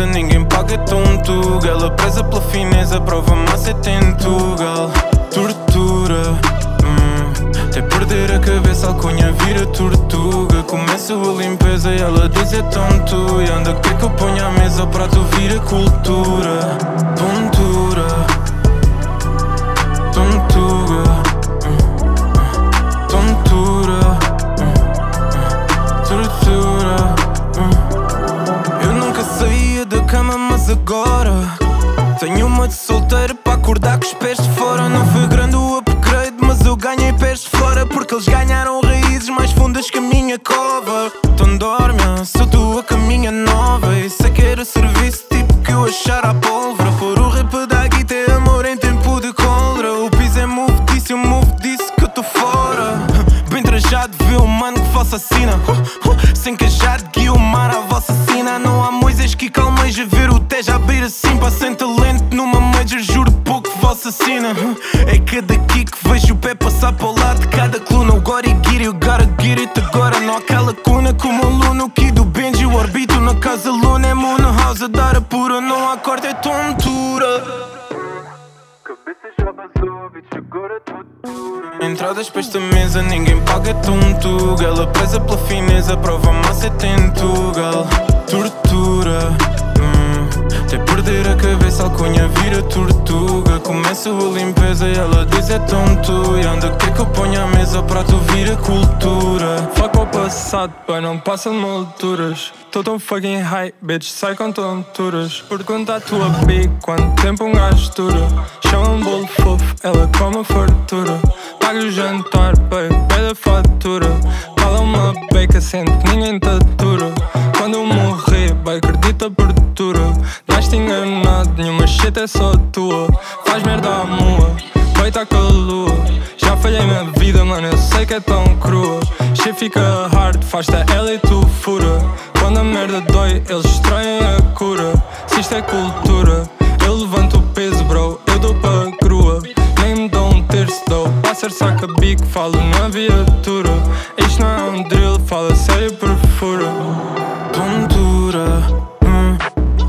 Para vira tortuga. Começa a limpeza e ela diz é tonto E anda, quer que eu ponha a mesa, o prato vira cultura? Fuck o passado, pai, não passa de molduras. Tô tão fucking high, bitch, sai com tonturas. Pergunta à tua bi quanto tempo um gajo dura? Chama um bolo fofo, ela come a fartura. Paga o jantar, baby, pede a fatura Fala uma beca, sente ninguém te atura Quando eu morrer, vai, acredita a abertura Nasce enganado, nenhuma shit é só tua. Faz merda à mua, feita com a lua. Já falhei minha vida, mano, eu sei que é tão crua. Shit fica hard, faz-te ela e tu fura. Quando a merda dói, eles destroem a cura. Se isto é cultura, eu levanto o peso, bro Eu dou para grua, terço, dou Passer saca bico, falo na viatura Isto não é um drill, fala sério, perfura tontura. hum.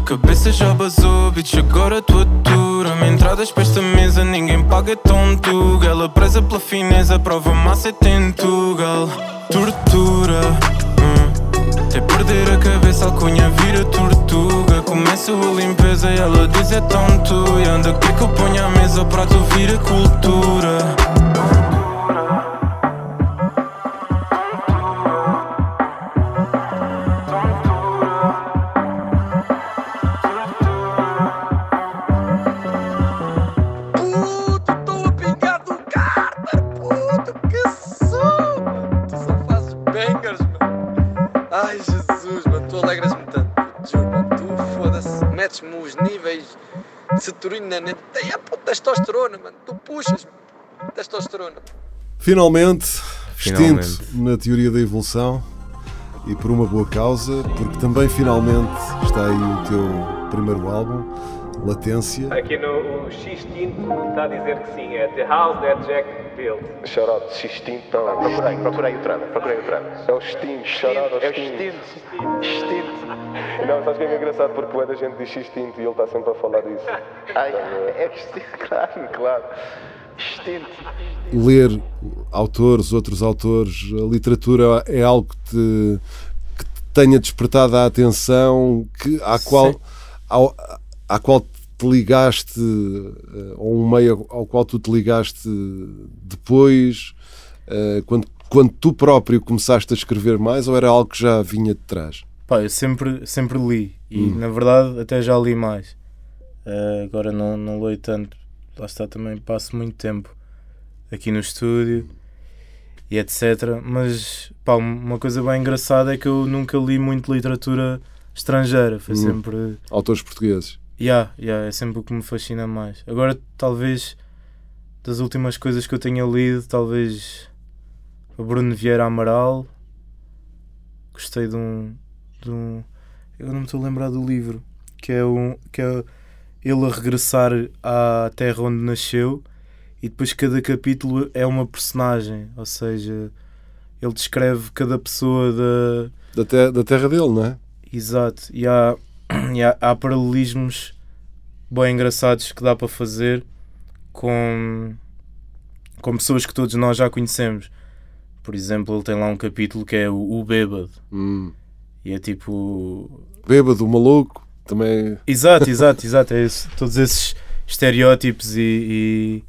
Cabeça já basou, bitch, agora tua dura. Me entradas para esta mesa, ninguém paga tontuga. Ela presa pela fineza, prova massa é tentugal. Tortura, hum. até perder a cabeça, tortuga. Começa a limpeza e ela diz é tonto. E anda, quer que eu ponha a mesa, o prato vira cultura. A puta, testosterona, mano. Tu puxas, testosterona. Finalmente, Finalmente. extinto na teoria da evolução e por uma boa causa, porque também finalmente está aí o teu primeiro álbum, Latência. Aqui no o X Tinto está a dizer que sim, é The House That Jack Built. Shout out X-Tinto, não. Procurei, procurei o trama, procurei o trama. É o extinto, shout out ao É o extinto. Extinto. Não, sabes o que é engraçado? Porque toda a gente diz X-Tinto e ele está sempre a falar disso. Ai, é extinto, claro, Claro. Ler autores, outros autores, a literatura é algo que te, que te tenha despertado a atenção, que, à, qual, ao, à qual te ligaste, eh, ou um meio ao qual tu te ligaste depois, eh, quando, quando tu próprio começaste a escrever mais, ou era algo que já vinha de trás? Pá, eu sempre, sempre li e Hum. na verdade até já li mais. Eh, agora não, não leio tanto. Lá está também, passo muito tempo aqui no estúdio e etc. Mas pá, uma coisa bem engraçada é que eu nunca li muito literatura estrangeira. Foi Hum. sempre. Autores portugueses. Yeah, yeah, é sempre o que me fascina mais. Agora, talvez, das últimas coisas que eu tenha lido, talvez o Bruno Vieira Amaral. Gostei de um. De um eu não me estou a lembrar do livro. Que é, um, que é ele a regressar à terra onde nasceu e depois cada capítulo é uma personagem. Ou seja, ele descreve cada pessoa da, Da, te- da terra dele, não é? Exato, e há, e há, há paralelismos bem engraçados que dá para fazer com, com pessoas que todos nós já conhecemos. Por exemplo, ele tem lá um capítulo que é o, o Bêbado. Hum. E é tipo. Bêbado, maluco, também. Exato, exato, exato. É esse- todos esses estereótipos e,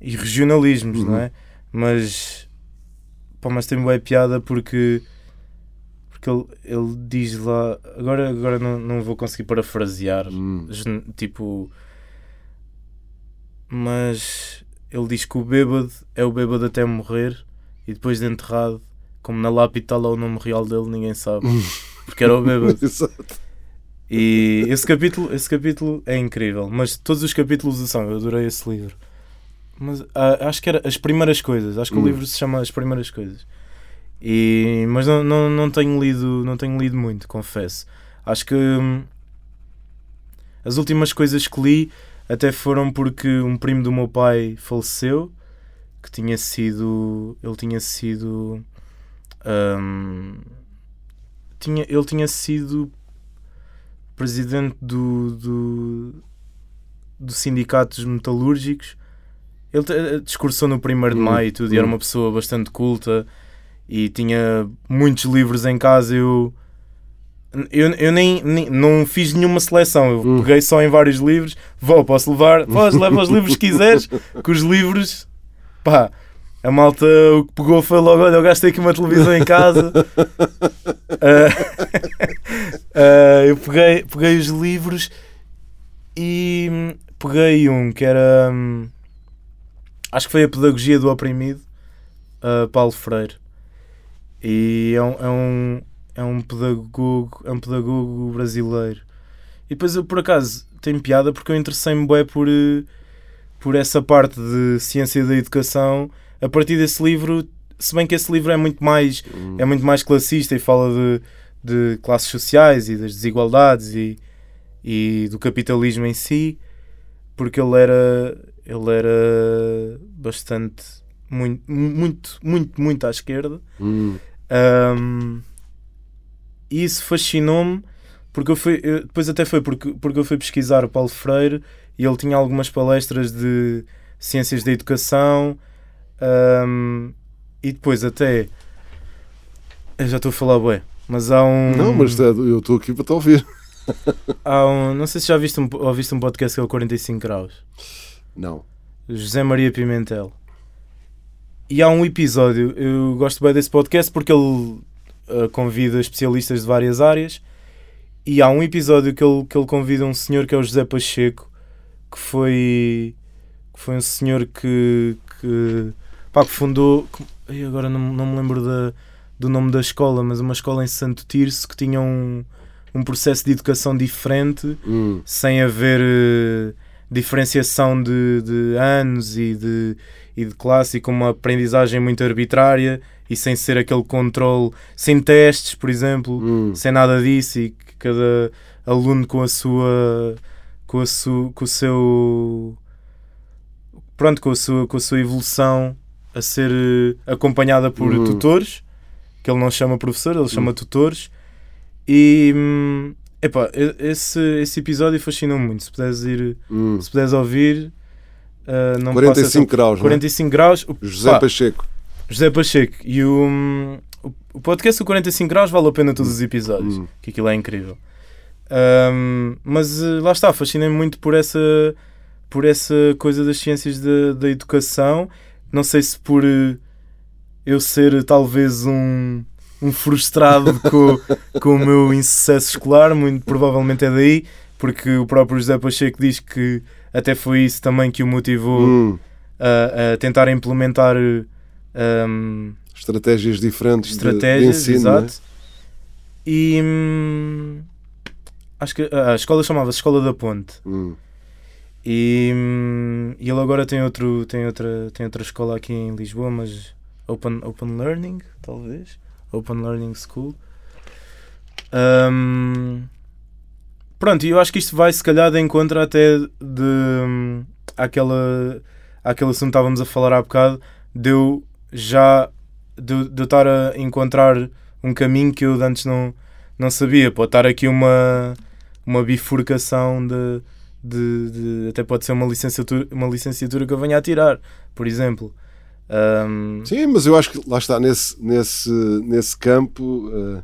e, e regionalismos, não é? Mas. Pá, mas tem boa piada porque. Porque ele, ele diz lá. Agora, agora não, não vou conseguir parafrasear. gen- Tipo. Mas. Ele diz que o bêbado é o bêbado até morrer e depois de enterrado, como na lápide está lá o nome real dele, ninguém sabe. Porque era o bêbado. Exato. E esse capítulo, esse capítulo é incrível, mas todos os capítulos são, eu adorei esse livro. Mas ah, acho que era as primeiras coisas, acho que o Hum. livro se chama As Primeiras Coisas. E, mas não, não, não tenho lido, não tenho lido muito, confesso. Acho que hum, as últimas coisas que li até foram porque um primo do meu pai faleceu, que tinha sido, ele tinha sido hum, tinha, ele tinha sido presidente do, do, do sindicato dos metalúrgicos. Ele te- discursou no 1 de Hum, maio e tudo, e era uma pessoa bastante culta e tinha muitos livros em casa. Eu, eu, eu nem, nem- não fiz nenhuma seleção, eu Hum. peguei só em vários livros. Vou, posso levar? Podes, leva os livros que quiseres, que os livros, pá. A malta o que pegou foi logo: olha, eu gastei aqui uma televisão em casa. Ah, ah, eu peguei, peguei os livros e peguei um que era. hum, acho que foi a Pedagogia do Oprimido, a Paulo Freire. E é um, é um, é um pedagogo, é um pedagogo brasileiro. E depois eu por acaso tenho piada porque eu interessei-me bem por, eh, por essa parte de ciência da educação a partir desse livro, se bem que esse livro é muito mais, é muito mais classista e fala de, de classes sociais e das desigualdades e, e do capitalismo em si, porque ele era, ele era bastante, muito, muito, muito, muito à esquerda. Hum. Um, isso fascinou-me porque eu fui, eu- depois até foi porque, porque eu fui pesquisar o Paulo Freire e ele tinha algumas palestras de ciências da educação um, e depois até eu já estou a falar bué, mas há um Não, mas é, eu estou aqui para te ouvir. há um, não sei se já viste um, ouviste um podcast que é o 45 graus Não. José Maria Pimentel. E há um episódio, eu gosto bem desse podcast porque ele uh, convida especialistas de várias áreas. E há um episódio que ele, que ele convida um senhor que é o José Pacheco, que foi, que foi um senhor que, que, pá, que fundou. que- agora não, não me lembro da, do nome da escola, mas uma escola em Santo Tirso que tinha um, um processo de educação diferente, Hum. sem haver eh, diferenciação de, de anos e de, e de classe, e com uma aprendizagem muito arbitrária e sem ser aquele controle, sem testes, por exemplo, Hum. sem nada disso, e que cada aluno com a sua. com, a su, com o seu. pronto, com a sua, com a sua evolução a ser eh, acompanhada por Uhum. tutores, que ele não chama professor, ele chama tutores. E hum, epá, esse, esse episódio fascinou-me muito. Se puderes ir, Hum. se puderes ouvir, uh, não 45 passa- graus, não é? 45 graus. O- José pá, Pacheco. José Pacheco. E o, hum, o, podcast do 45 graus vale a pena todos os episódios, Hum. que aquilo é incrível. Hum, mas eh, lá está, fascinei-me muito por essa, por essa coisa das ciências da, da educação. Não sei se por eh, eu ser talvez um, um frustrado com, com o meu insucesso escolar, muito provavelmente é daí, porque o próprio José Pacheco diz que até foi isso também que o motivou Hum, a, a tentar implementar hum, estratégias diferentes de- estratégias, de, ensino. não é? exato. E hum, acho que a escola chamava-se Escola da Ponte. Hum. E, hum, e ele agora tem, outro, tem, outra, tem outra escola aqui em Lisboa, mas Open, open Learning, talvez. Open Learning School. Hum, pronto, e eu acho que isto vai se calhar de encontro até de hum, àquela, àquele assunto que estávamos a falar há bocado, de eu já de, de eu estar a encontrar um caminho que eu antes não, não sabia. Pode estar aqui uma, uma bifurcação de, de, de- Até pode ser uma licenciatura, uma licenciatura que eu venha a tirar, por exemplo. Hum, Sim, mas eu acho que lá está, nesse, nesse, nesse campo, eh,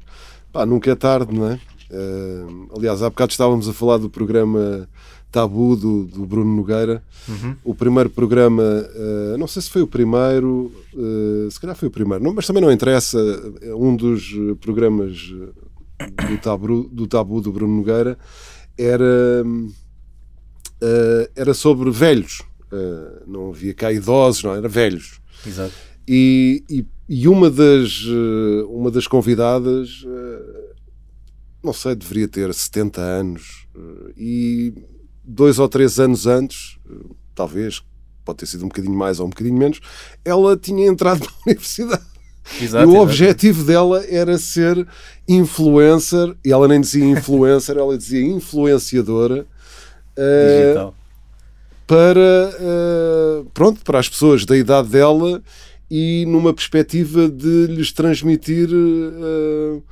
pá, nunca é tarde, não é? Eh, aliás, há bocado estávamos a falar do programa Tabu do, do Bruno Nogueira. Uhum. O primeiro programa, eh, não sei se foi o primeiro, eh, se calhar foi o primeiro, não, mas também não interessa. eh, Um dos programas eh, do tabu, do tabu do Bruno Nogueira era, era sobre velhos. Não havia cá idosos, não, era velhos. Exato. E, e, e uma, das, uma das convidadas, não sei, deveria ter 70 anos. eh, E dois ou três anos antes, eh, talvez, pode ter sido um bocadinho mais ou um bocadinho menos, ela tinha entrado na universidade. Exato, e o exato. objetivo dela era ser influencer, e ela nem dizia influencer, ela dizia influenciadora. eh, Digital. para eh, pronto para as pessoas da idade dela e numa perspectiva de lhes transmitir pá,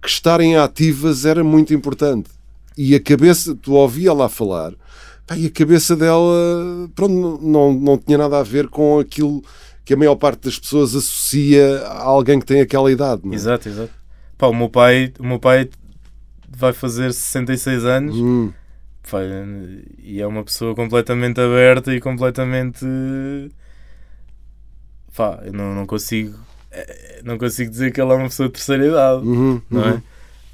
que estarem ativas era muito importante e a cabeça tu ouvia lá falar pá, e a cabeça dela pronto não, não, tinha nada a ver com aquilo que a maior parte das pessoas associa a alguém que tem aquela idade é? Exato, exato. Pá, o meu pai, o meu pai vai fazer 66 anos Hum, pá, e é uma pessoa completamente aberta e completamente pá, eu não, não consigo não consigo dizer que ele é uma pessoa de terceira idade, uhum, não uhum. é?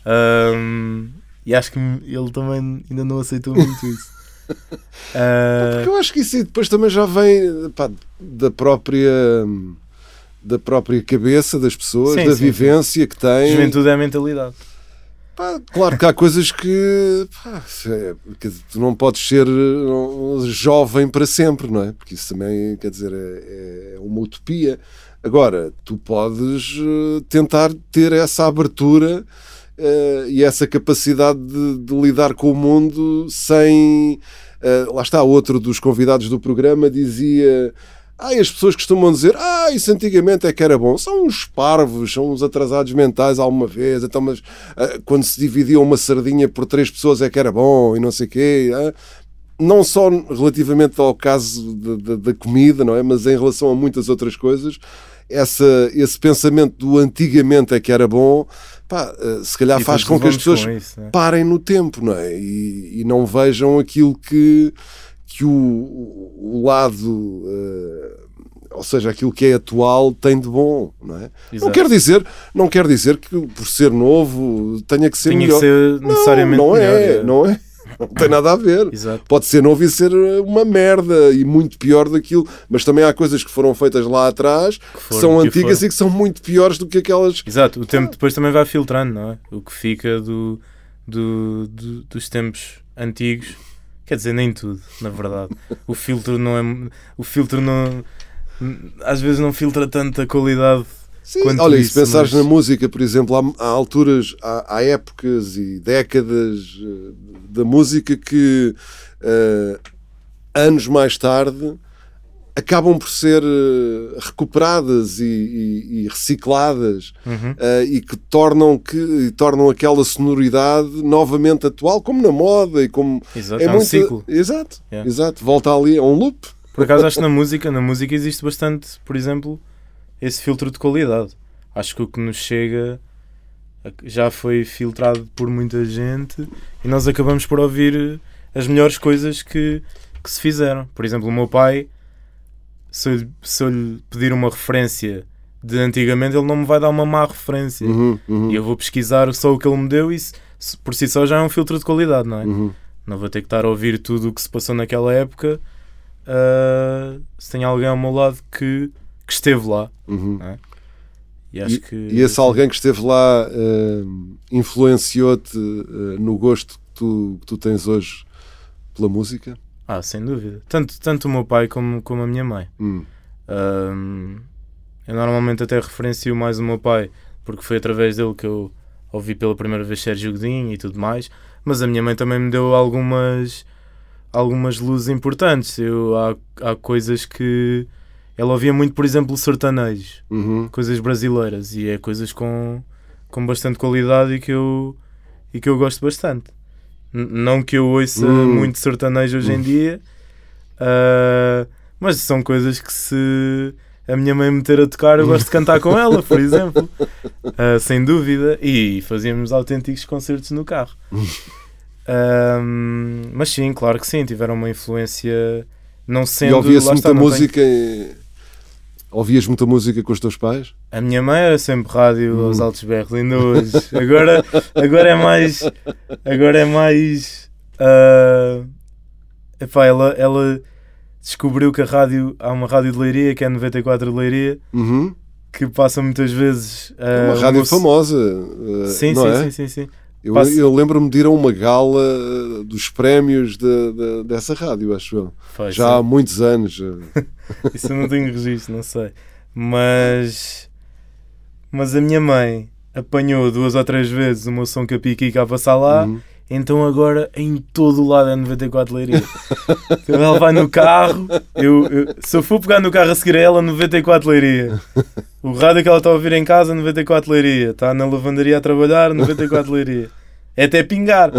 Ahm, e acho que ele também ainda não aceitou muito isso. Ah, Porque eu acho que isso depois também já vem pá, da própria da própria cabeça das pessoas, Sim, da sim, vivência que têm. juventude é a mentalidade. Pá, claro que há coisas que pá, é, dizer, tu não podes ser uh, jovem para sempre, não é? Porque isso também quer dizer é, é uma utopia. Agora, tu podes uh, tentar ter essa abertura uh, e essa capacidade de, de lidar com o mundo sem. uh, lá está, outro dos convidados do programa dizia. Ah, as pessoas costumam dizer, ah, isso antigamente é que era bom. São uns parvos, são uns atrasados mentais alguma vez. Então, mas quando se dividia uma sardinha por três pessoas é que era bom e não sei o quê. Não só relativamente ao caso da- da comida, não é? Mas em relação a muitas outras coisas, essa, esse pensamento do antigamente é que era bom, pá, ah, se calhar E faz com que as pessoas isso, né? parem no tempo, não é? E, e não vejam aquilo que, que o, o lado, eh, ou seja, aquilo que é atual tem de bom, não é? Não quer dizer, não quer dizer que por ser novo tenha que ser Tinha que melhor. ser necessariamente não, não melhor, é, é. não é. Não tem nada a ver. Exato. Pode ser novo e ser uma merda e muito pior daquilo, mas também há coisas que foram feitas lá atrás que, foram, são que antigas foram. e que são muito piores do que aquelas. Exato, o tempo depois também vai filtrando, não é? O que fica do, do, do- dos tempos antigos, quer dizer, nem tudo, na verdade. O filtro não é. O filtro não. Às vezes não filtra tanta qualidade. Sim, quanto olha, isso, se pensares mas- na música, por exemplo, há, há alturas, há, há épocas e décadas eh, da música que eh, anos mais tarde acabam por ser eh, recuperadas e, e- e recicladas Uhum. eh, e que tornam, que e tornam aquela sonoridade novamente atual, como na moda e como Exato, é um ciclo. Exato, Yeah. exato, volta ali, é um loop. Por acaso acho que na música, na música existe bastante, por exemplo, esse filtro de qualidade. Acho que o que nos chega já foi filtrado por muita gente e nós acabamos por ouvir as melhores coisas que, que se fizeram. Por exemplo, o meu pai, se eu, lhe- se eu lhe pedir uma referência de antigamente, ele não me vai dar uma má referência. Uhum, uhum. E eu vou pesquisar só o que ele me deu e se- se- por si só já é um filtro de qualidade, não é? Uhum. Não vou ter que estar a ouvir tudo o que se passou naquela época ah, se tem alguém ao meu lado que, que esteve lá. Uhum. é? E acho que. E esse alguém que esteve lá eh, influenciou-te eh, no gosto que tu, que tu tens hoje pela música? Ah, sem dúvida. Tanto, tanto o meu pai como, como a minha mãe. Hum. Ahm, eu normalmente até referencio mais o meu pai, porque foi através dele que eu ouvi pela primeira vez Sérgio Godinho e tudo mais. Mas a minha mãe também me deu algumas, algumas luzes importantes. Eu, há, há coisas que. Ela ouvia muito, por exemplo, sertanejo, Uhum. coisas brasileiras, e é coisas com, com bastante qualidade e que eu, e que eu gosto bastante. N- não que eu ouça Hum. muito sertanejo hoje em dia, ah, mas são coisas que se a minha mãe me meter a tocar, eu gosto de cantar com ela, por exemplo. Ah, sem dúvida. E fazíamos autênticos concertos no carro. Mas sim, claro que sim, tiveram uma influência. Não sendo. e ouvias lá muita tenho- música? eh, Ouvias muita música com os teus pais? A minha mãe era sempre rádio Hum. aos altos berros, ainda hoje. Agora, agora é mais. Agora é mais. ah, epá, ela, ela descobriu que a rádio. Há uma rádio de Leiria, que é a 94 de Leiria, Uhum. que passa muitas vezes. É ah, uma rádio famosa. eh, Sim, sim, é? sim, sim, sim. Eu, eu lembro-me de ir a uma gala eh, dos prémios de- de- dessa rádio, acho eu. Foi, Já sim. há muitos anos. eh. Isso eu não tenho registro, não sei. Mas. Mas a minha mãe apanhou duas ou três vezes o meu som que a a passar lá. Uhum. Então agora em todo o lado é 94 Leiria. então ela vai no carro. Eu, eu- se eu for pegar no carro a seguir a ela, 94 Leiria. O rádio que ela está a ouvir em casa, 94 Leiria. Está na lavandaria a trabalhar, 94 Leiria. É até pingar.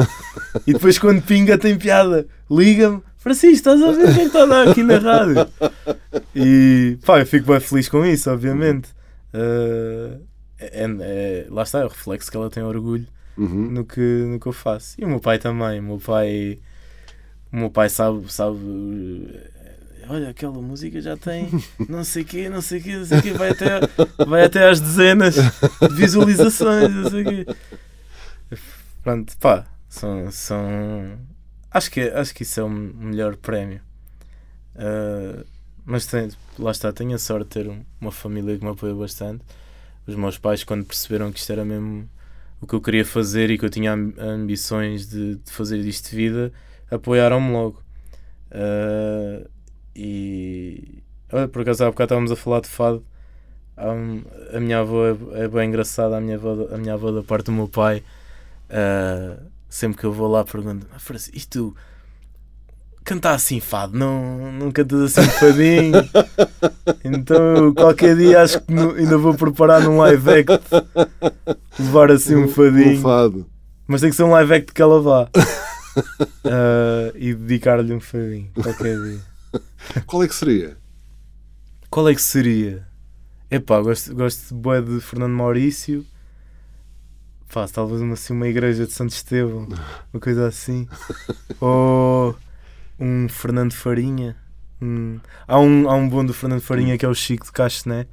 E depois quando pinga tem piada. Liga-me. Francisco, estás a ver o que é está a dar aqui na rádio? E pá, eu fico bem feliz com isso, obviamente. Uh, é- é- lá está, é o reflexo que ela tem orgulho Uhum. no, que, no que eu faço. E o meu pai também. O meu pai, o meu pai sabe, sabe. uh, Olha, aquela música já tem não sei o quê, não sei o quê, não sei o quê, vai até, vai até às dezenas de visualizações, não sei o quê. Pronto, pá, são, são acho, que, acho que isso é o melhor prémio. Uh, mas tem, lá está, tenho a sorte de ter um- uma família que me apoia bastante. Os meus pais, quando perceberam que isto era mesmo o que eu queria fazer e que eu tinha am- ambições de, de fazer disto de vida, apoiaram-me logo. Uh, e olha, por acaso há bocado estávamos a falar de fado. Um- a minha avó é, é bem engraçada, a minha avó, a minha avó da parte do meu pai. uh, sempre que eu vou lá pergunto, "Ah, Francisco, isto cantar assim fado, não, não cantas assim fadinho. então qualquer dia acho que no- ainda vou preparar num live act levar assim um fadinho. Um fado. Mas tem que ser um live act que ela vá. Ah, e dedicar-lhe um fadinho qualquer dia. Qual é que seria? Qual é que seria? Epá, gosto, gosto de bué de Fernando Maurício. Pá, talvez uma, assim, uma igreja de Santo Estevão, uma coisa assim. Ou um Fernando Farinha. Hum, Há, um, há um bom do Fernando Farinha que é o Chico de Castané.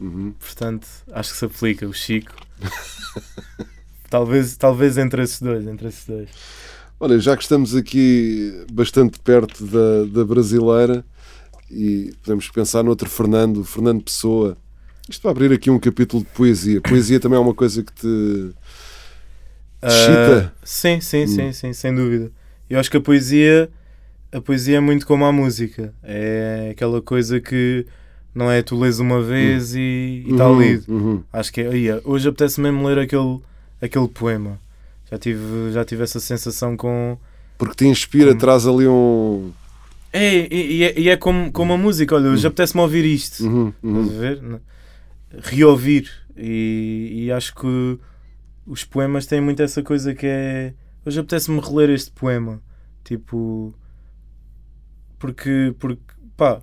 Uhum. Portanto, acho que se aplica o Chico. talvez, talvez entre esses dois, entre esses dois. Olha, já que estamos aqui bastante perto da, da brasileira e podemos pensar noutro Fernando, o Fernando Pessoa. Isto para abrir aqui um capítulo de poesia. Poesia também é uma coisa que te Ah, excita. sim, sim, Hum. sim, sim, sem dúvida. Eu acho que a poesia, a poesia é muito como a música. É aquela coisa que não é tu lês uma vez e está Uhum, lido. uhum. Acho que é, "Ia, hoje apetece mesmo ler aquele, aquele poema. Já tive, já tive essa sensação com. Porque te inspira, Como- traz ali um. É, e, e é, e é como, como a música, olha, hoje apetece-me ouvir isto. Uhum, uhum. Estás a ver? Reouvir. E, e acho que os poemas têm muito essa coisa que é. Hoje apetece-me reler este poema. Tipo. Porque. porque pá.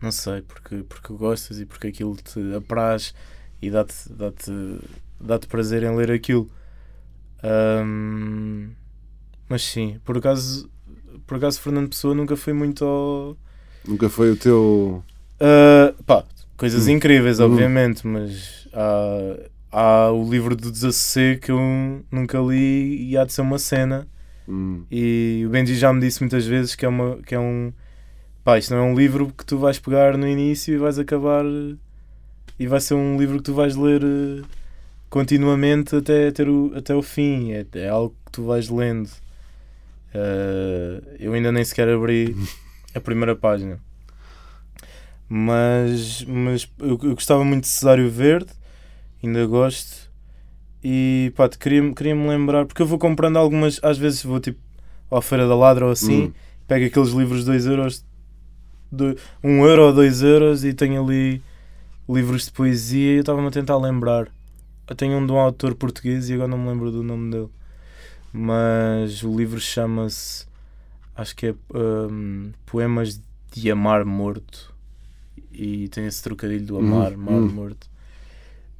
Não sei. Porque, porque gostas e porque aquilo te apraz e dá-te dá dá prazer em ler aquilo. Ahm, mas sim, por acaso. Por acaso Fernando Pessoa nunca foi muito ao. Nunca foi o teu. Uh, pá, coisas Hum. incríveis, Hum. obviamente, mas há, há o livro do Desassossego que eu nunca li e há de ser uma cena. Hum. E o Benji já me disse muitas vezes que é, uma, que é um. Pá, isto não é um livro que tu vais pegar no início e vais acabar. E vai ser um livro que tu vais ler eh, continuamente até, ter o, até o fim. É, é algo que tu vais lendo. Eh, eu ainda nem sequer abri a primeira página. Mas, mas eu, eu gostava muito de Cesário Verde, ainda gosto. E pá, te queria, lembrar, porque eu vou comprando algumas, às vezes vou tipo à Feira da Ladra ou assim, Hum. pego aqueles livros de 2 euros, 1 euro ou 2 euros e tenho ali livros de poesia e eu estava-me a tentar lembrar. Eu tenho um de um autor português e agora não me lembro do nome dele. Mas o livro chama-se, acho que é hum, Poemas de Amar Morto. E tem esse trocadilho do amar, Hum, mar hum. morto.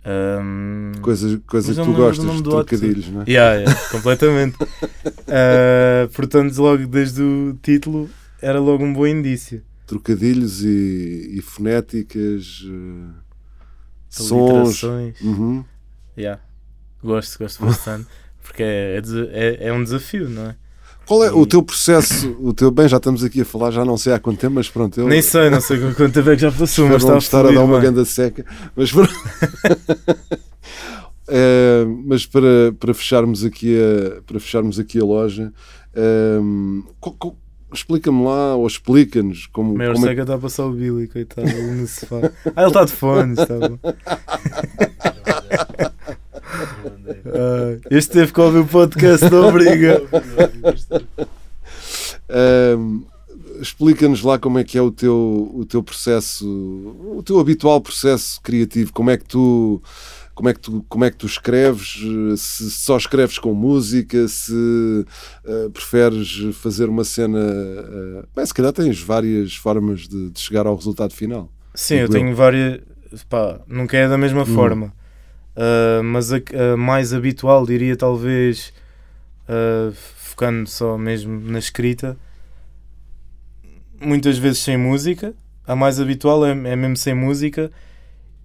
Hum, Coisa, coisa mas que tu gostas, nome de trocadilhos, não é? Yeah, yeah, completamente. Uh, portanto, logo desde o título era logo um bom indício. Trocadilhos e, e fonéticas, eh, sons. Uhum. Yeah. Gosto, gosto bastante. Porque é, é, é- é um desafio, não é? Qual é o teu processo? O teu bem, já estamos aqui a falar, já não sei há quanto tempo, mas pronto. Eu Nem sei, não sei quanto tempo é que já passou, mas não está te estar a dar uma bem. ganda seca. Mas, pronto. Eh, mas para, para fecharmos aqui a, para fecharmos aqui a loja, co- explica-me lá ou explica-nos como, O maior como é seca está a passar o Billy, coitado, no sofá. Ah, ele está de fones, está bom. Ah, este teve que ouvir o podcast, não obriga. Ahm, Explica-nos lá como é que é o teu, o teu processo, o teu habitual processo criativo, como é que tu como é que tu, como é que tu escreves, se só escreves com música, se eh, preferes fazer uma cena. eh, bem, se calhar tens várias formas de, de chegar ao resultado final. Sim, eu tenho várias. Pá, nunca é da mesma Hum. forma. Ah, mas a, a mais habitual, diria talvez, ah, focando só mesmo na escrita, muitas vezes sem música. A mais habitual é, é mesmo sem música.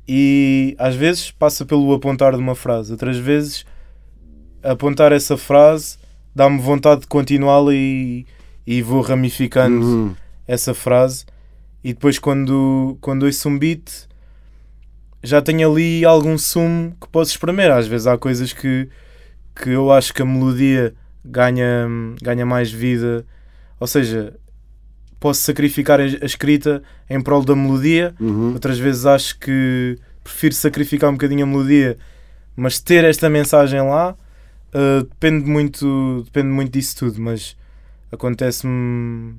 E às vezes passa pelo apontar de uma frase, outras vezes apontar essa frase dá-me vontade de continuá-la e, e vou ramificando Uhum. essa frase. E depois, quando, quando ouço um beat, já tenho ali algum sumo que posso espremer. Às vezes há coisas que, que eu acho que a melodia ganha, ganha mais vida. Ou seja, posso sacrificar a a escrita em prol da melodia. Uhum. Outras vezes acho que prefiro sacrificar um bocadinho a melodia, mas ter esta mensagem lá uh, depende muito depende muito disso tudo. Mas acontece-me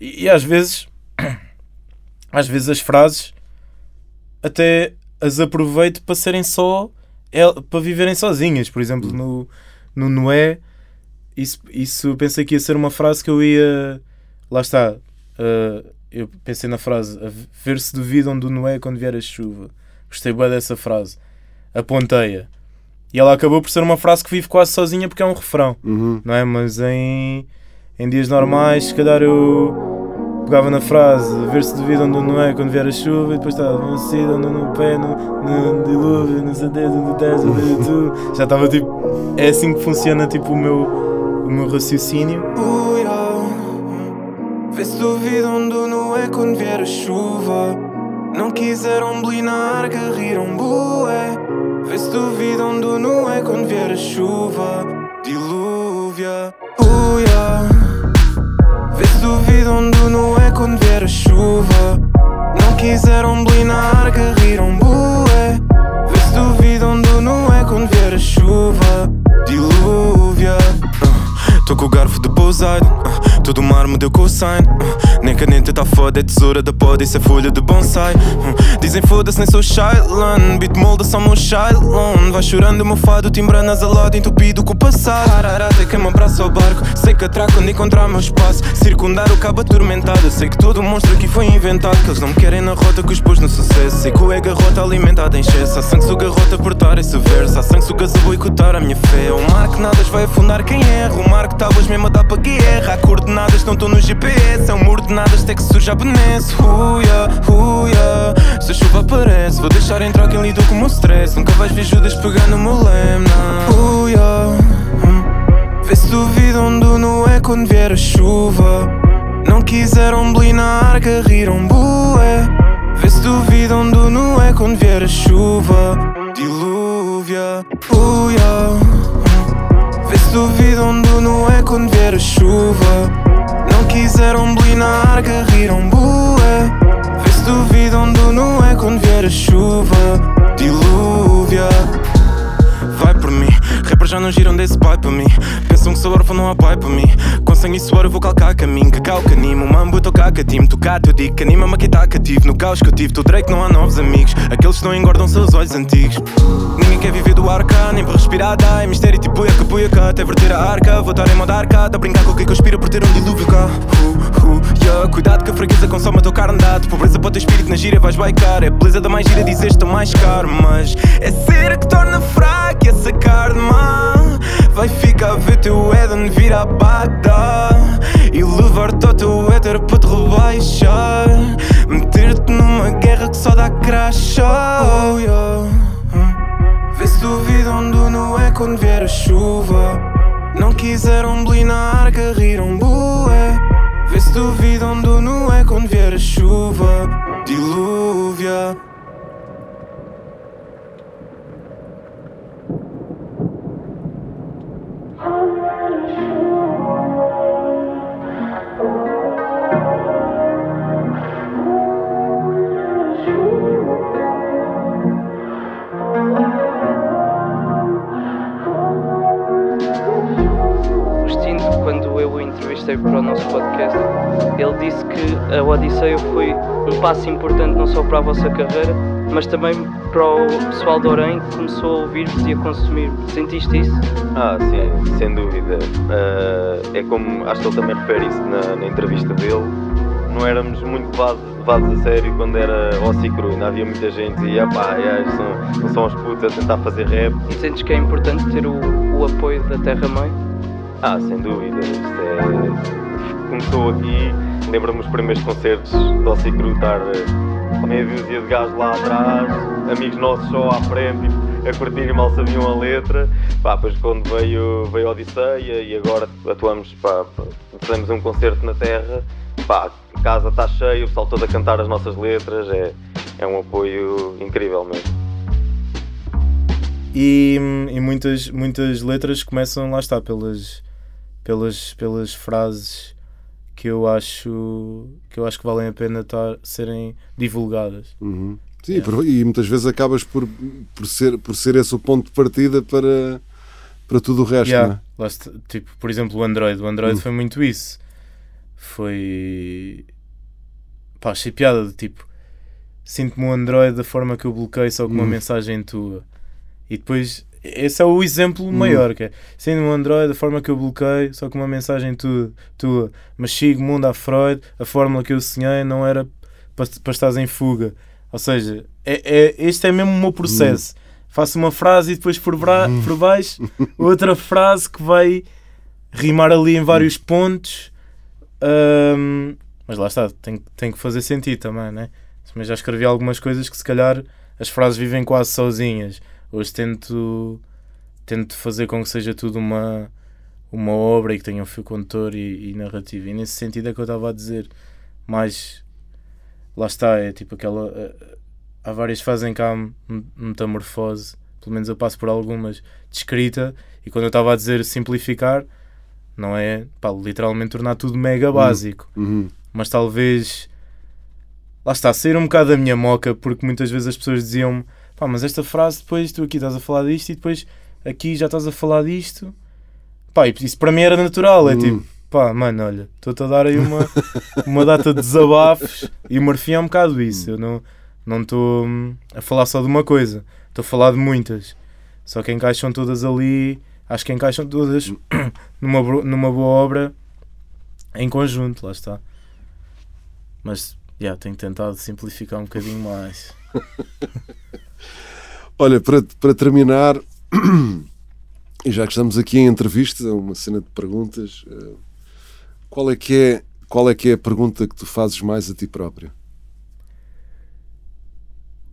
e, e às vezes às vezes as frases até as aproveito para serem só para viverem sozinhas. Por exemplo, no, no Noé, isso, isso pensei que ia ser uma frase que eu ia. Lá está. uh, eu pensei na frase a ver se duvidam do Noé quando vier a chuva. Gostei bem dessa frase. Apontei-a. E ela acabou por ser uma frase que vive quase sozinha porque é um refrão. Uhum. Não é? Mas em, em dias normais, se calhar eu pegava na frase ver se duvidam do Noé quando vier a chuva e depois estava não se no, no pé, no, no dilúvio, no certeza, no teste, no tu. Já estava tipo. É assim que funciona tipo, o, meu, o meu raciocínio. Vê se duvidam do Noé quando vier a chuva. Não quiseram blinar, riram bué. Vê se duvidam do Noé quando vier a chuva. Dilúvia. Uh, yeah. Vê se duvidam do Noé quando vier a chuva. Não quiseram blinar, que bué. Vê se duvidam do Noé quando vier a chuva. Dilúvia. Uh, Com o garfo de Poseidon. Uh, o mar me deu cosign. Uh, nem caneta tá foda, é tesoura da poda, isso é folha de bonsai. Uh, dizem foda-se, nem sou Shailan. Beat molda só meu Shailon. Vai chorando o meu fado, timbrando as alado, entupido com o passado. Ararata, que me abraça ao barco. Sei que atraco quando encontrar meu espaço. Circundar o cabo atormentado. Sei que todo monstro aqui foi inventado. Que eles não me querem na rota que os pôs no sucesso. Sei que o é garrota alimentada em excesso. Há sangue se o garrota portar esse verso. Há sangue gás a boicotar a minha fé. O mar que nadas vai afundar quem erra. O mar que tábuas mesmo a dar para guerra. Há coordenadas não estão no GPS. É um muro de nada até que surja a benesse. Huia, huia. Se a chuva aparece, vou deixar entrar quem lidou com o meu stress. Nunca vais ver Judas pegar no meu leme, não. Hum. Vê se duvidam do Noé quando vier a chuva. Não quiseram belir na arca, riram bué. Vê se duvidam do Noé quando vier a chuva. Dilúvia, uia. Vê se duvidam do Noé quando vier a chuva. Não quiseram belir na arca, riram bué. Vê se duvidam do Noé quando vier a chuva. Dilúvia. Vai por mim, rappers já não giram desse pai para mim. Pensam que sou órfão, não há pai para mim. Com sangue e suor eu vou calcar caminho. Cacau canimo, mambo tô cá catimo. Tocar teu digo, anima-me aqui tá cativo. No caos que eu tive, tu Drake não há novos amigos. Aqueles que não engordam os olhos antigos. Ninguém quer viver do arca, nem para respirar dá. É mistério tipo puia que puia cá, até verter a arca. Vou estar em moda arcada, brincar com o que conspira por ter um dilúvio cá. Uh, uh, yeah. Cuidado que a fraqueza consome a tua carne dado. Pobreza para o teu espírito na gira vais baicar. É beleza da mais gira, dizes tão mais caro. Mas é ser que torna fraco e essa carne má. Vai ficar a ver teu Eden vir a Bagdá E levar-te ao teu éter te rebaixar. Meter-te numa guerra que só dá cracha oh, yeah. Vê se duvidam do Noé quando vier a chuva. Não quiseram belir na arca, riram bué. Vê se duvidam do Noé quando vier a para o nosso podcast, ele disse que a Odisseia foi um passo importante não só para a vossa carreira, mas também para o pessoal de Orem que começou a ouvir-vos e a consumir. Sentiste isso? Ah, sim, sem dúvida. Ah, é como acho que ele também refere isso na, na entrevista dele. Não éramos muito levados, levados a sério quando era Ossicru, ainda havia muita gente pá, yeah, isto são, são os putos a tentar fazer rap. E sentes que é importante ter o, o apoio da Terra-mãe? Ah, sem dúvida. Isto é... Começou aqui, lembro-me os primeiros concertos de Ossicru estar eh, meia dúzia de gajos lá atrás, amigos nossos só à frente, tipo, a curtir e mal sabiam a letra. Pá, depois quando veio, veio a Odisseia e agora atuamos, pá, um concerto na Terra, pá, a casa está cheia, o pessoal todo a cantar as nossas letras, é, é um apoio incrível mesmo. E, e muitas, muitas letras começam, lá está, pelas, pelas, pelas frases que eu acho que eu acho que valem a pena estar, serem divulgadas. Uhum. Sim, e por- e muitas vezes acabas por, por, ser, por ser esse o ponto de partida para, para tudo o resto, Yeah, é? lá está, tipo, por exemplo, o Android. O Android Hum. foi muito isso. Foi. Pá, achei piada de tipo. Sinto-me um Android da forma que eu bloqueio só com uma Hum. mensagem tua. E depois. Esse é o exemplo Hum. maior, que é sendo um Android da forma que eu bloqueio, só com uma mensagem tua, tua. Mas sigo mundo a Freud, a fórmula que eu sonhei não era para, para em fuga. Ou seja, é, é, este é mesmo o meu processo. Faço uma frase e depois por, bra- por baixo outra frase que vai rimar ali em vários pontos. Ahm, mas lá está, tem, tem que fazer sentido também, né? Mas já escrevi algumas coisas que se calhar as frases vivem quase sozinhas. Hoje tento, tento fazer com que seja tudo uma, uma obra e que tenha um fio condutor e, e narrativa. E nesse sentido é que eu estava a dizer. Mas lá está, é tipo aquela. eh, Há várias fases em que há metamorfose, pelo menos eu passo por algumas de escrita, e quando eu estava a dizer simplificar, não é pá, literalmente tornar tudo mega básico, Uhum. mas talvez lá está, sair um bocado da minha moca, porque muitas vezes as pessoas diziam pá, mas esta frase depois tu aqui estás a falar disto e depois aqui já estás a falar disto, pá, e isso para mim era natural, é Hum. tipo, pá, mano, olha, estou-te a dar aí uma, uma data de desabafos e o Murphy é um bocado isso, eu não não estou hum, a falar só de uma coisa, estou a falar de muitas, só que encaixam todas ali, acho que encaixam todas numa, numa boa obra em conjunto, lá está. Mas, já, tenho tentado simplificar um bocadinho mais. Olha, para, para terminar, e já que estamos aqui em entrevista, uma cena de perguntas, eh, qual é que é, qual é que é a pergunta que tu fazes mais a ti próprio?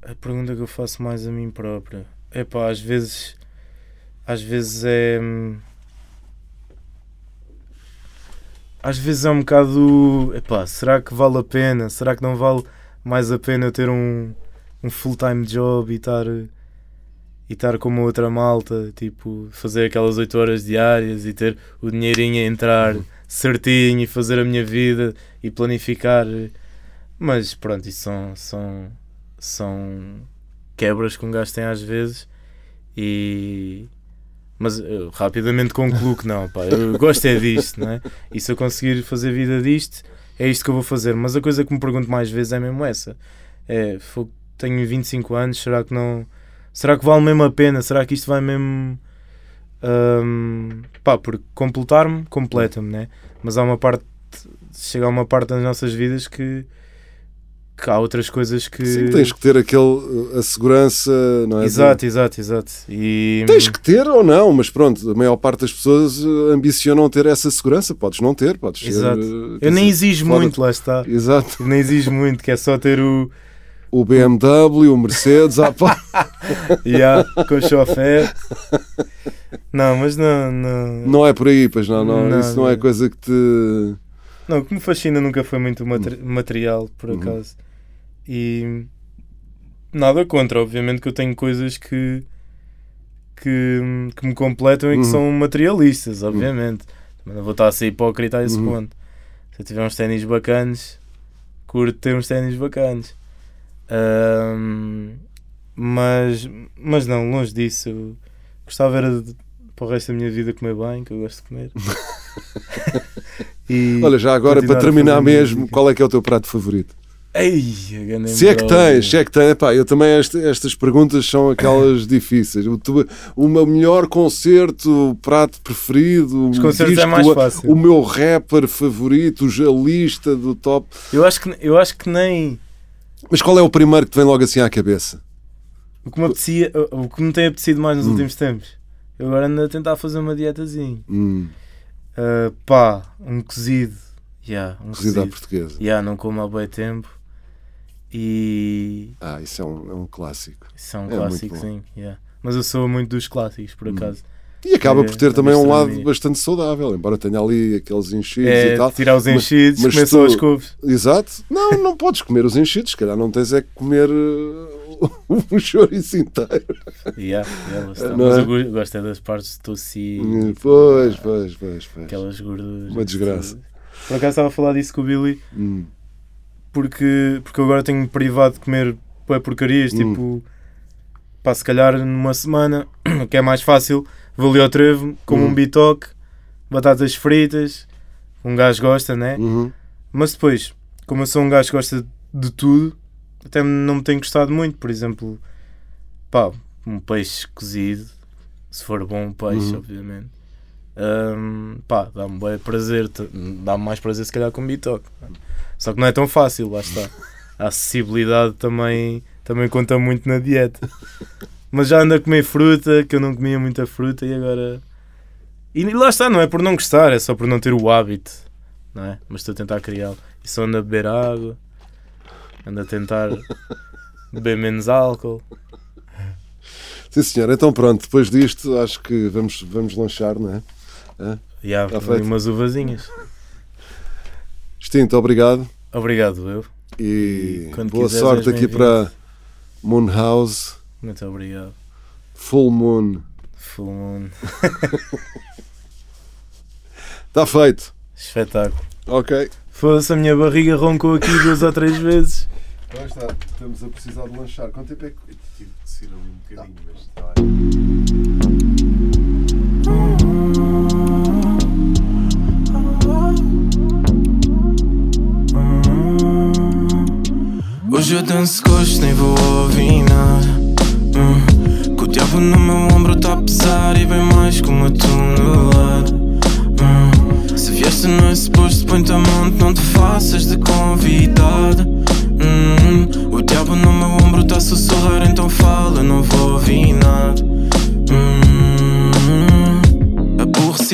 A pergunta que eu faço mais a mim própria. É pá, às vezes. Às vezes é. hum, Às vezes é um bocado. Epá, será que vale a pena? Será que não vale mais a pena ter um, um full-time job e estar. E estar com uma outra malta, tipo, fazer aquelas 8 horas diárias e ter o dinheirinho a entrar certinho e fazer a minha vida e planificar. Mas pronto, isso são, são, são quebras que um gajo tem às vezes e mas eu rapidamente concluo que não, pá, eu gosto é disto, não é? E se eu conseguir fazer vida disto, é isto que eu vou fazer. Mas a coisa que me pergunto mais vezes é mesmo essa: é, tenho 25 anos, será que não. Será que vale mesmo a pena? Será que isto vai mesmo. hum, pá, porque completar-me, completa-me, né? Mas há uma parte. Chega a uma parte das nossas vidas que. que há outras coisas que. Sim, tens que ter aquele, a segurança, não é? Exato, exato, exato. E... Tens que ter ou não, mas pronto, a maior parte das pessoas eh, ambicionam ter essa segurança. Podes não ter, podes Exato. eh, quer Eu nem exijo muito, lá está. Exato. Eu nem exijo muito, que é só ter o. O BMW, o Mercedes, ah, pá. yeah, com o chofer. Não, mas não, não. Não é por aí, pois não, não, Não, isso não é coisa que te. Não, o que me fascina nunca foi muito Hum. material, por Uhum. acaso. E nada contra, obviamente que eu tenho coisas que que, que me completam e que Uhum. são materialistas, obviamente. Mas não vou estar a ser hipócrita a esse Uhum. ponto. Se eu tiver uns ténis bacanas, curto ter uns ténis bacanas. Ahm, mas, mas não, longe disso. Gostava era de, para o resto da minha vida comer bem, que eu gosto de comer. E Olha, já agora, para terminar mesmo, música. qual é que é o teu prato favorito? Ei, Se é que tens, se é que tens, pá, eu também esta- estas perguntas são aquelas difíceis. O, tu- o meu melhor concerto, o prato preferido, Os é disco, mais o- fácil. o meu rapper favorito, a lista do top. Eu acho que, eu acho que nem. Mas qual é o primeiro que te vem logo assim à cabeça? O que me, apetecia, o que me tem apetecido mais nos Hum. últimos tempos. Eu agora ando a tentar fazer uma dietazinha. Hum, Ah, pá, um cozido. Yeah, um Cozido à portuguesa. Yeah, não como há bem tempo. E. Ah, isso é um, é um clássico. Isso é um É sim. Yeah. Mas eu sou muito dos clássicos, por acaso. E acaba É, por ter da também um lado bastante saudável, embora tenha ali aqueles enchidos É, e tal. tirar os enchidos, comer só as couves. Exato. Não, não podes comer os enchidos, se calhar não tens é que comer uh, um chouriço inteiro. Yeah. Não Mas é? eu gosto é das partes de toci. Hum, Pois, pois, pois, pois. Aquelas gorduras. Uma desgraça. Por acaso estava a falar disso com o Billy. Hum. Porque, porque eu agora tenho privado de comer porcarias. Hum. Tipo, pá, se calhar numa semana, que é mais fácil, ali ao trevo, como Hum. um bitoque, batatas fritas. Um gajo gosta, né? Uhum. Mas depois, como eu sou um gajo que gosta de tudo, até não me tem gostado muito. Por exemplo, pá, um peixe cozido, se for bom peixe, Uhum. obviamente. Hum, pá, dá-me bem prazer, dá-me mais prazer se calhar com bitoque. Só que não é tão fácil, lá está. A acessibilidade também, também conta muito na dieta. Mas já ando a comer fruta, que eu não comia muita fruta e agora. E lá está, não é por não gostar, é só por não ter o hábito, não é? Mas estou a tentar criá-lo. E só ando a beber água, ando a tentar beber menos álcool. Sim, senhor. Então pronto, depois disto acho que vamos, vamos lanchar, não é? E há feito. umas uvazinhas. Extinto, obrigado. Obrigado, eu. E quando boa sorte aqui para Moon House, Muito obrigado. Full Moon. Full Moon. Está feito. Espetáculo. Ok. Foda-se, a minha barriga roncou aqui duas ou três vezes. Lá está, estamos a precisar de lanchar. Quanto tempo é que. Tive de sair ali um bocadinho, mas está Hoje eu danço gosto, nem vou ouvir nada. Que o diabo no meu ombro tá a pesar e bem mais que uma tonelada. Hum. Se vieste não é suposto, põe-te a mão, não te faças de convidada. Hum. O diabo no meu ombro tá a sussurrar, então fala, não vou ouvir nada.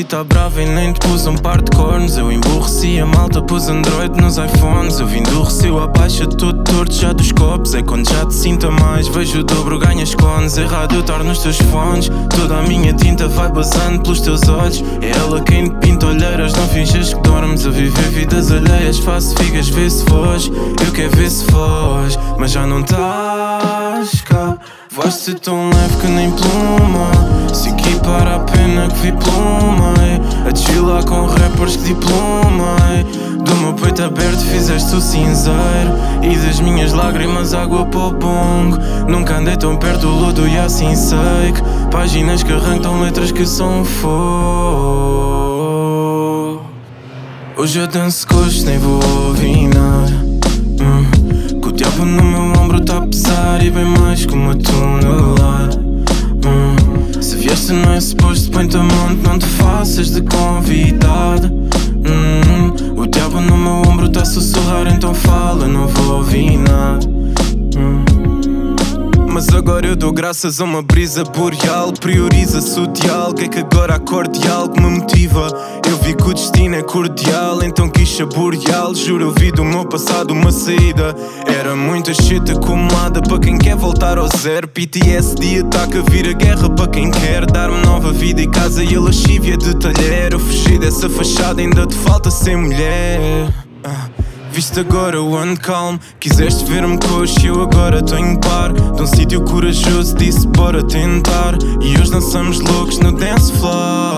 Tá brava e nem te pus um par de cornos. Eu emburreci a malta, pus Android nos iPhones. Eu vim do recio à baixa, todo torto já dos copos. É quando já te sinta mais, vejo o dobro, ganhas cones. Errado eu estar nos teus fones. Toda a minha tinta vai basando pelos teus olhos. É ela quem te pinta olheiras, não finges que dormes. A viver vidas alheias, faço figas, vê se foge. Eu quero ver se foge, mas já não estás cá Vais ser tão leve que nem pluma Se equipar a pena que vi pluma eh. A desfilar com rappers que diploma eh. Do meu peito aberto fizeste o cinzeiro E das minhas lágrimas água para bongo Nunca andei tão perto do lodo e assim sei que Páginas que arrancam letras que são fogo Hoje eu danço gosto, nem vou ouvir nada. Que o diabo no meu ombro tá a pesar E bem mais que uma tonelada hum. Se vieste não é suposto, põe-te a monte Não te faças de convidada hum. O diabo no meu ombro tá a sussurrar Então fala, não vou ouvir nada hum. Mas agora eu dou graças a uma brisa boreal. Prioriza-se o diálogo É que agora há cordial que me motiva. Eu vi que o destino é cordial Então quis saboreá-lo. Juro, eu vi do meu passado uma saída. Era muita shit acumulada Para quem quer voltar ao zero. PTSD ataca vir a guerra Para quem quer dar-me nova vida E casa. E a lascívia de talher Eu fugi dessa fachada Ainda te falta ser mulher. Ah. Viste agora o calmo? Quiseste ver-me coxo eu agora tenho par. De um sítio corajoso disse bora tentar. E hoje dançamos loucos no dance floor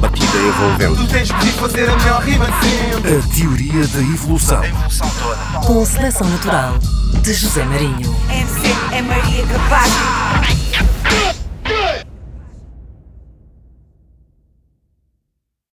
batida envolvente. Tu tens vir fazer a melhor rima de sempre. A teoria da evolução. Com seleção natural de José Marinho. MC é Maria Capaz.